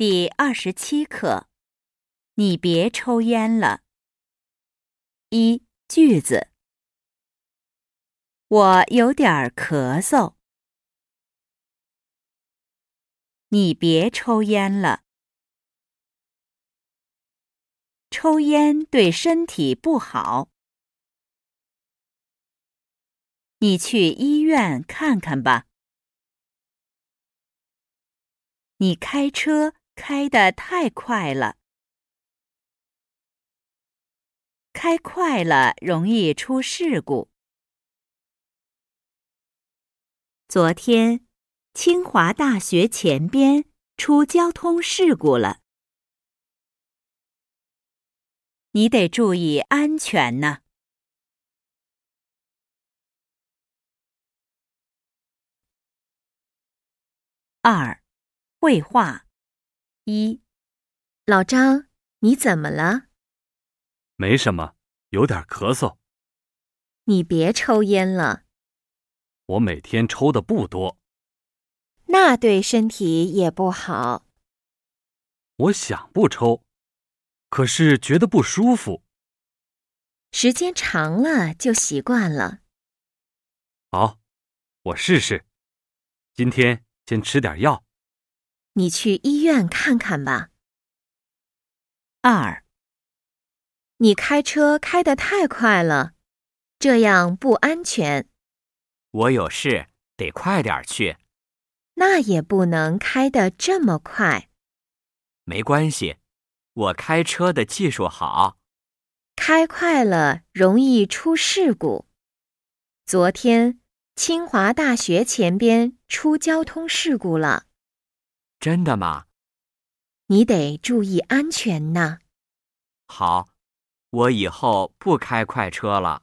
第二十七课，你别抽烟了。一句子，我有点咳嗽。你别抽烟了，抽烟对身体不好。你去医院看看吧。你开车。开得太快了，开快了容易出事故。昨天，清华大学前边出交通事故了，你得注意安全呢。二，绘画。一，老张，你怎么了？没什么，有点咳嗽。你别抽烟了。我每天抽的不多。那对身体也不好。我想不抽，可是觉得不舒服。时间长了就习惯了。好，我试试。今天先吃点药。你去医院看看吧。二，你开车开得太快了，这样不安全。我有事，得快点去。那也不能开得这么快。没关系，我开车的技术好。开快了容易出事故。昨天清华大学前边出交通事故了。真的吗？你得注意安全呢。好，我以后不开快车了。